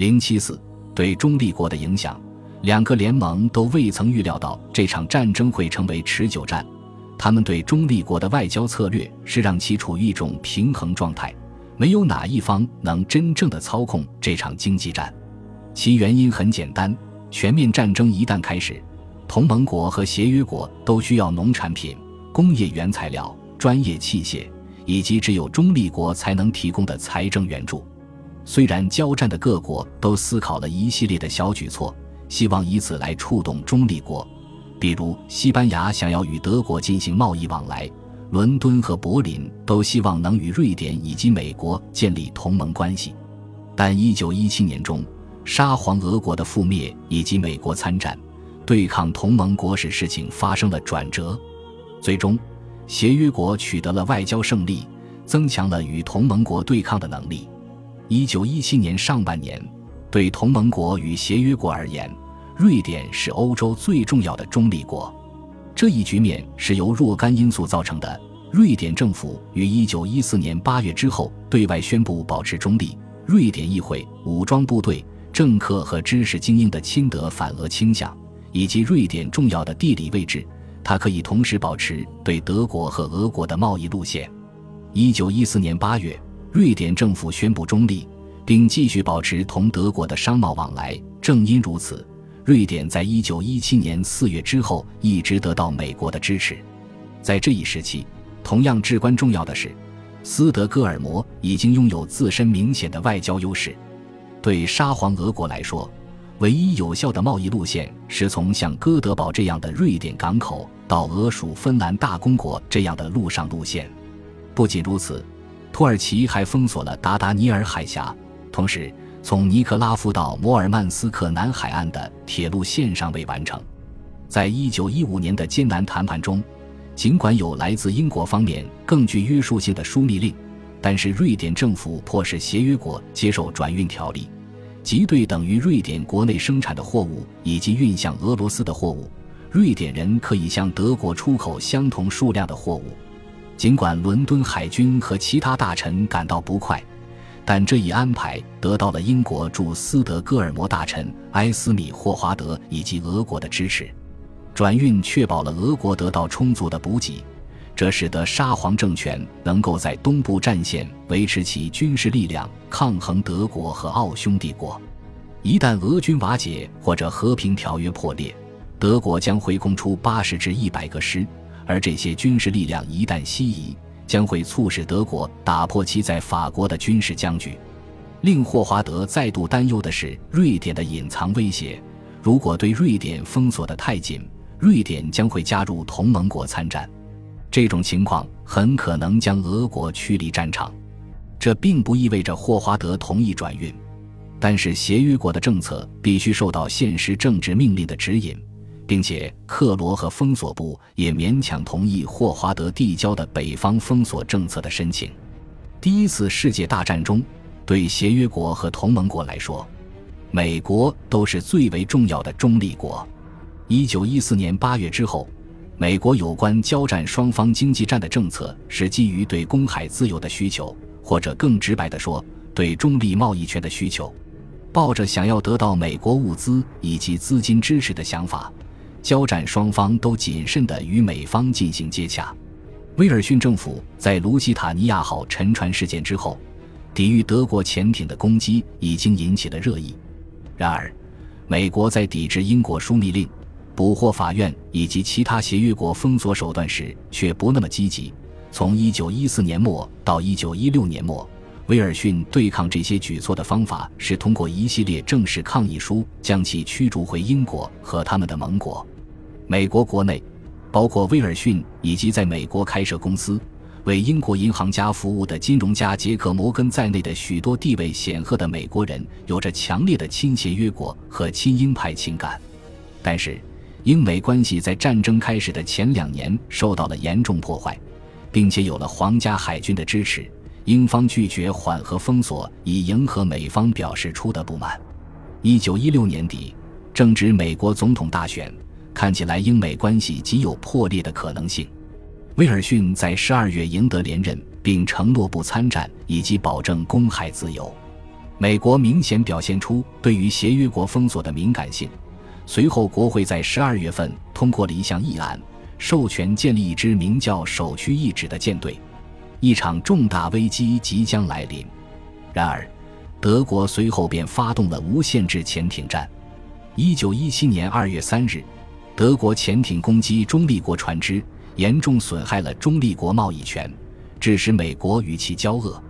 零七四对中立国的影响，两个联盟都未曾预料到这场战争会成为持久战。他们对中立国的外交策略是让其处于一种平衡状态，没有哪一方能真正的操控这场经济战。其原因很简单：全面战争一旦开始，同盟国和协约国都需要农产品、工业原材料、专业器械，以及只有中立国才能提供的财政援助。虽然交战的各国都思考了一系列的小举措，希望以此来触动中立国。比如，西班牙想要与德国进行贸易往来，伦敦和柏林都希望能与瑞典以及美国建立同盟关系。但1917年中，沙皇俄国的覆灭以及美国参战，对抗同盟国使事情发生了转折。最终，协约国取得了外交胜利，增强了与同盟国对抗的能力。1917年上半年，对同盟国与协约国而言，瑞典是欧洲最重要的中立国，这一局面是由若干因素造成的。瑞典政府于1914年8月之后对外宣布保持中立。瑞典议会、武装部队、政客和知识精英的亲德反俄倾向，以及瑞典重要的地理位置，它可以同时保持对德国和俄国的贸易路线。1914年8月，瑞典政府宣布中立，并继续保持同德国的商贸往来。正因如此。瑞典在一九一七年四月之后一直得到美国的支持，在这一时期，同样至关重要的是，斯德哥尔摩已经拥有自身明显的外交优势。对沙皇俄国来说，唯一有效的贸易路线是从像哥德堡这样的瑞典港口到俄属芬兰大公国这样的陆上路线。不仅如此，土耳其还封锁了达达尼尔海峡，同时。从尼克拉夫到摩尔曼斯克南海岸的铁路线尚未完成。在一九一五年的艰难谈判中，尽管有来自英国方面更具约束性的枢密令，但是瑞典政府迫使协约国接受转运条例，即对等于瑞典国内生产的货物以及运向俄罗斯的货物，瑞典人可以向德国出口相同数量的货物。尽管伦敦海军和其他大臣感到不快。但这一安排得到了英国驻斯德哥尔摩大臣埃斯米霍华德以及俄国的支持，转运确保了俄国得到充足的补给，这使得沙皇政权能够在东部战线维持其军事力量，抗衡德国和奥匈帝国。一旦俄军瓦解或者和平条约破裂，德国将会空出八十至一百个师，而这些军事力量一旦西移。将会促使德国打破其在法国的军事僵局。令霍华德再度担忧的是瑞典的隐藏威胁。如果对瑞典封锁得太紧，瑞典将会加入同盟国参战。这种情况很可能将俄国驱离战场。这并不意味着霍华德同意转运，但是协约国的政策必须受到现实政治命令的指引。并且克罗和封锁部也勉强同意霍华德递交的北方封锁政策的申请。第一次世界大战中，对协约国和同盟国来说，美国都是最为重要的中立国。一九一四年八月之后，美国有关交战双方经济战的政策是基于对公海自由的需求，或者更直白地说，对中立贸易权的需求。抱着想要得到美国物资以及资金支持的想法。交战双方都谨慎地与美方进行接洽。威尔逊政府在卢西塔尼亚号沉船事件之后，抵御德国潜艇的攻击已经引起了热议。然而，美国在抵制英国枢密令、捕获法院以及其他协约国封锁手段时却不那么积极。从1914年末到1916年末，威尔逊对抗这些举措的方法是通过一系列正式抗议书将其驱逐回英国和他们的盟国。美国国内，包括威尔逊以及在美国开设公司、为英国银行家服务的金融家杰克·摩根在内的许多地位显赫的美国人，有着强烈的亲协约国和亲英派情感。但是，英美关系在战争开始的前两年受到了严重破坏，并且有了皇家海军的支持，英方拒绝缓和封锁，以迎合美方表示出的不满。一九一六年底，正值美国总统大选。看起来英美关系极有破裂的可能性。威尔逊在十二月赢得连任，并承诺不参战以及保证公海自由。美国明显表现出对于协约国封锁的敏感性。随后，国会在十二月份通过了一项议案，授权建立一支名叫“首屈一指”的舰队。一场重大危机即将来临。然而，德国随后便发动了无限制潜艇战。一九一七年二月三日，德国潜艇攻击中立国船只，严重损害了中立国贸易权，致使美国与其交恶。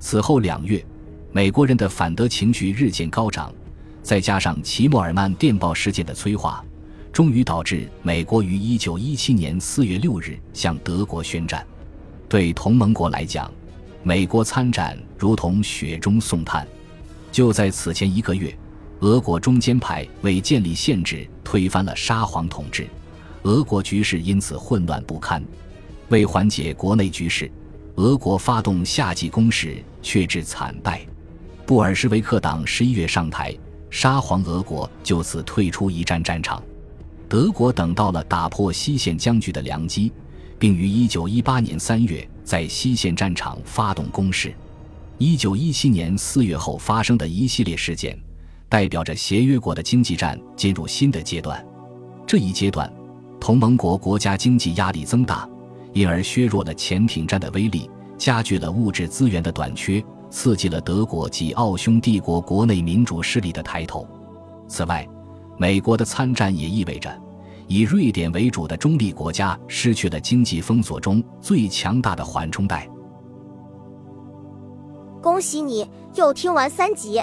此后两月，美国人的反德情绪日渐高涨。再加上齐默尔曼电报事件的催化，终于导致美国于一九一七年四月六日向德国宣战。对同盟国来讲，美国参战如同雪中送炭。就在此前一个月，俄国中间派为建立限制，推翻了沙皇统治，俄国局势因此混乱不堪。为缓解国内局势，俄国发动夏季攻势，却致惨败。布尔什维克党十一月上台。沙皇俄国就此退出一战战场，德国等到了打破西线僵局的良机，并于1918年3月在西线战场发动攻势。1917年4月后发生的一系列事件，代表着协约国的经济战进入新的阶段。这一阶段，同盟国国家经济压力增大，因而削弱了潜艇战的威力，加剧了物质资源的短缺。刺激了德国及奥匈帝国国内民主势力的抬头。此外，美国的参战也意味着，以瑞典为主的中立国家失去了经济封锁中最强大的缓冲带。恭喜你又听完三集，